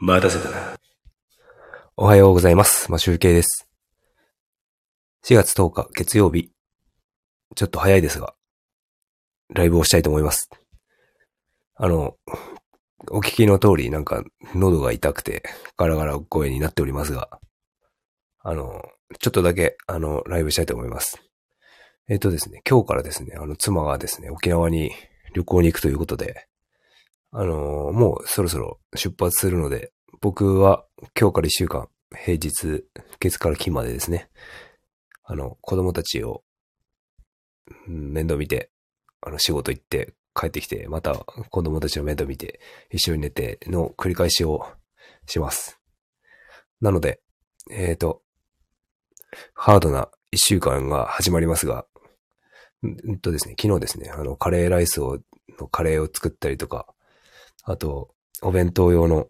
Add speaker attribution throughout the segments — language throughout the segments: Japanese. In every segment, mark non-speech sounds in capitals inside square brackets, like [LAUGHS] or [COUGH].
Speaker 1: 待たせたな。
Speaker 2: おはようございます。マシュウケイです。4月10日月曜日。ちょっと早いですが、ライブをしたいと思います。あの、お聞きの通りなんか喉が痛くてガラガラ声になっておりますが、あの、ちょっとだけあの、ライブしたいと思います。えっ、とですね、今日からですね、あの、妻がですね、沖縄に旅行に行くということで、あの、もうそろそろ出発するので、僕は今日から一週間、平日、月から金までですね、あの、子供たちを、面倒見て、あの、仕事行って、帰ってきて、また子供たちの面倒見て、一緒に寝ての繰り返しをします。なので、えっ、と、ハードな一週間が始まりますが、んんとですね、昨日ですね、あの、カレーライスを、のカレーを作ったりとか、あと、お弁当用の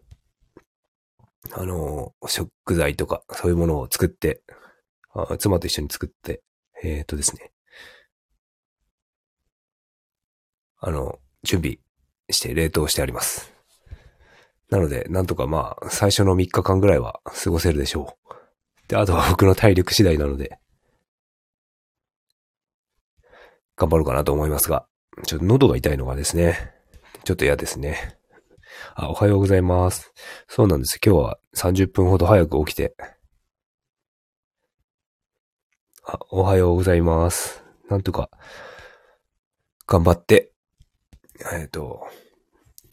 Speaker 2: あの、食材とか、そういうものを作って、あ妻と一緒に作って、えっ、とですね。あの、準備して冷凍してあります。なので、なんとかまあ、最初の3日間ぐらいは過ごせるでしょう。で、あとは僕の体力次第なので、頑張ろうかなと思いますが、ちょっと喉が痛いのがですね、ちょっと嫌ですね。あ、おはようございます。そうなんです。今日は30分ほど早く起きて。あ、おはようございます。なんとか、頑張って、えっ、と、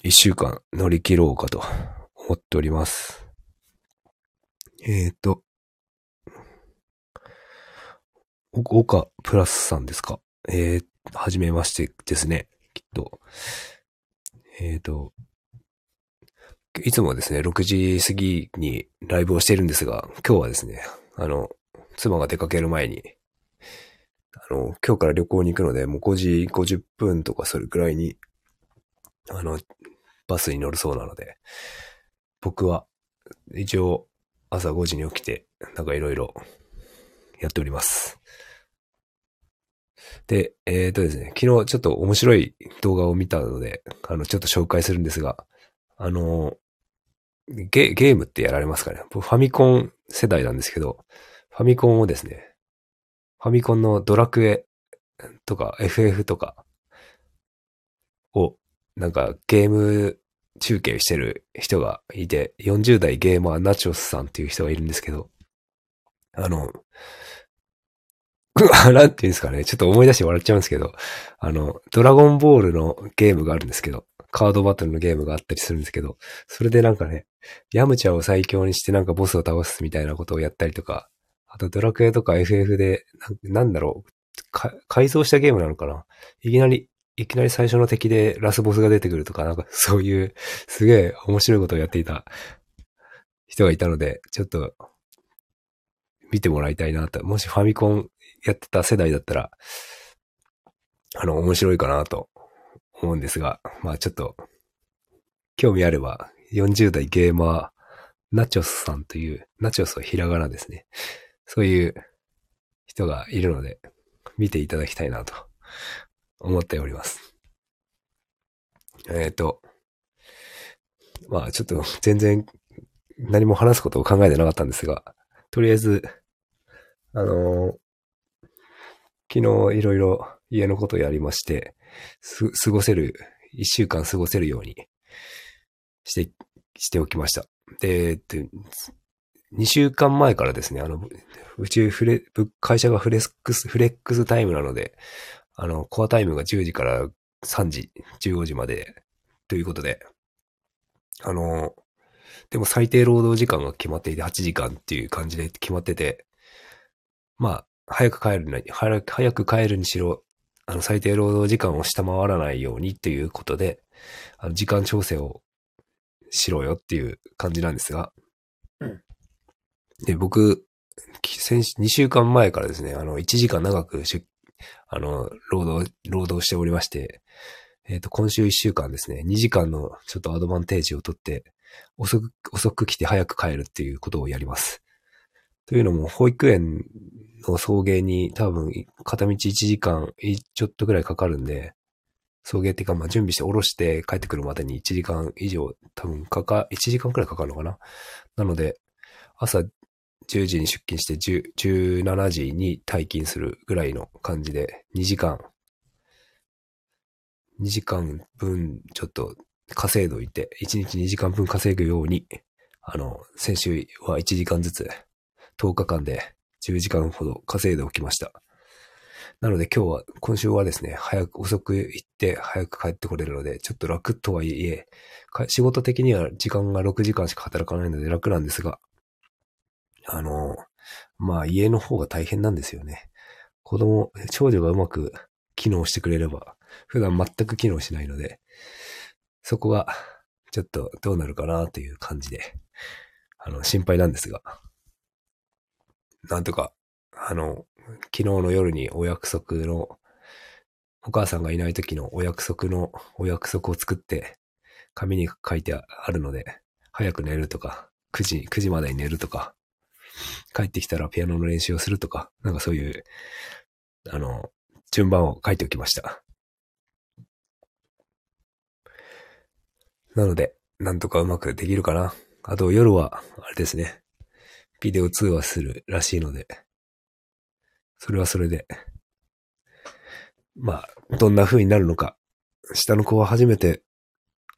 Speaker 2: 一週間乗り切ろうかと思っております。えっ、と、岡プラスさんですか？えー、はじめましてですね。きっと。えっ、と、いつもですね、6時過ぎにライブをしているんですが、今日はですね、あの、妻が出かける前に、あの、今日から旅行に行くので、もう5時50分とかそれくらいに、あの、バスに乗るそうなので、僕は一応朝5時に起きて、なんかいろいろやっております。で、えっ、とですね、昨日ちょっと面白い動画を見たので、あの、ちょっと紹介するんですが、あの、ゲ、ゲームってやられますかね？ファミコン世代なんですけど、ファミコンをですね、ファミコンのドラクエとか FF とかを、なんかゲーム中継してる人がいて、40代ゲーマーナチョスさんっていう人がいるんですけど、あの、なんていうんですかね、ちょっと思い出して笑っちゃうんですけど、あの、ドラゴンボールのゲームがあるんですけど、カードバトルのゲームがあったりするんですけど、それでなんかね、ヤムチャを最強にしてなんかボスを倒すみたいなことをやったりとか、あとドラクエとか FF で、ななんだろう、改造したゲームなのかな。いきなり、いきなり最初の敵でラスボスが出てくるとか、なんか [LAUGHS] そういう、すげえ面白いことをやっていた人がいたので、ちょっと、見てもらいたいなと。もしファミコンやってた世代だったら、あの、面白いかなと思うんですが、まあちょっと、興味あれば、40代ゲーマー、ナチョスさんという、ナチョスはひらがなですね。そういう人がいるので、見ていただきたいなと思っております。えっ、と、まあちょっと全然何も話すことを考えてなかったんですが、とりあえず、あの昨日いろいろ家のことやりまして、す、過ごせる、一週間過ごせるようにして、しておきました。で、えっと二週間前からですね、あの、うちフレ、会社がフレックス、フレックスタイムなので、あの、コアタイムが10時から3時、15時まで、ということで、あの、でも最低労働時間が決まっていて8時間っていう感じで決まってて、まあ、早く帰るな、早く早く帰るにしろ、あの、最低労働時間を下回らないようにっていうことで、あの、時間調整をしろよっていう感じなんですが、で、僕、き先週2週間前からですね、あの、1時間長くしあの、労働、労働しておりまして、えっ、と、今週1週間ですね、2時間のちょっとアドバンテージを取って、遅く、遅く来て早く帰るっていうことをやります。というのも、保育園の送迎に多分、片道1時間ちょっとぐらいかかるんで、送迎っていうか、まあ準備して下ろして帰ってくるまでに1時間以上多分かか、1時間くらいかかるのかな？なので、朝10時に出勤して10 17時に退勤するぐらいの感じで、2時間、2時間分ちょっと稼いどいて、1日2時間分稼ぐように、あの、先週は1時間ずつ、10日間で10時間ほど稼いでおきました。なので今日は、今週はですね、早く、遅く行って早く帰ってこれるので、ちょっと楽とはいえ、仕事的には時間が6時間しか働かないので楽なんですが、あの、まあ家の方が大変なんですよね。子供、長女がうまく機能してくれれば、普段全く機能しないので、そこがちょっとどうなるかなという感じで、あの、心配なんですが、なんとか、あの、昨日の夜にお約束の、お母さんがいない時のお約束の、お約束を作って、紙に書いてあるので、早く寝るとか、9時、9時までに寝るとか、帰ってきたらピアノの練習をするとか、なんかそういう、あの、順番を書いておきました。なので、なんとかうまくできるかな。あと夜は、あれですね。ビデオ通話するらしいので、それはそれで、まあ、どんな風になるのか。下の子は初めて、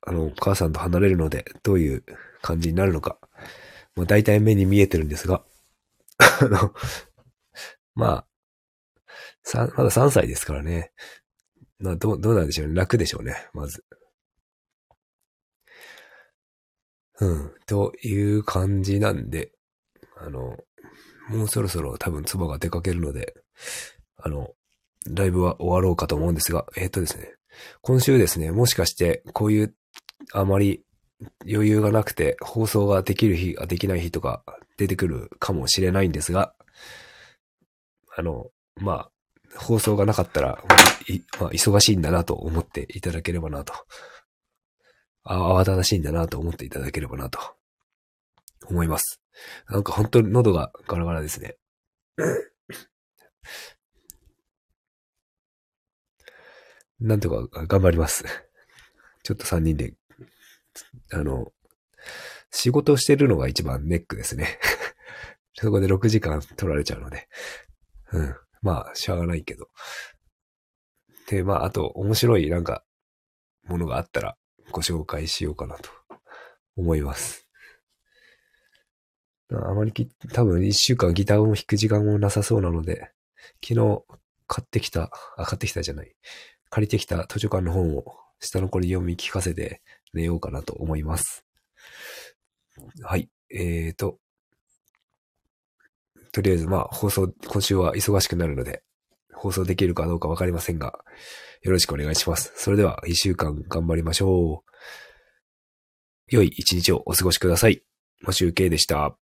Speaker 2: あの、お母さんと離れるので、どういう感じになるのか。まあ、大体目に見えてるんですが、[LAUGHS] あの、まあ、まだ3歳ですからね。まあ、どう、どうなんでしょうね。楽でしょうね、まず。うん、という感じなんで、あの、もうそろそろ多分妻が出かけるので、あの、ライブは終わろうかと思うんですが、えっ、とですね、今週ですね、もしかしてこういうあまり余裕がなくて放送ができる日、できない日とか出てくるかもしれないんですが、あの、まあ、放送がなかったら、まあ、忙しいんだなと思っていただければなと。慌ただしいんだなと思っていただければなと思います。なんか本当に喉がガラガラですね。なんとか頑張ります。ちょっと3人で、あの、仕事をしてるのが一番ネックですね。そこで6時間取られちゃうので。うん。まあ、しゃあがないけど。で、まあ、あと、面白いなんか、ものがあったらご紹介しようかなと思います。あまりき、多分一週間ギターを弾く時間もなさそうなので、昨日買ってきた、あ、買ってきたじゃない。借りてきた図書館の本を下の子に読み聞かせて寝ようかなと思います。はい。えーと、とりあえずまあ放送、今週は忙しくなるので、放送できるかどうかわかりませんが、よろしくお願いします。それでは一週間頑張りましょう。良い一日をお過ごしください。もしゅうけでした。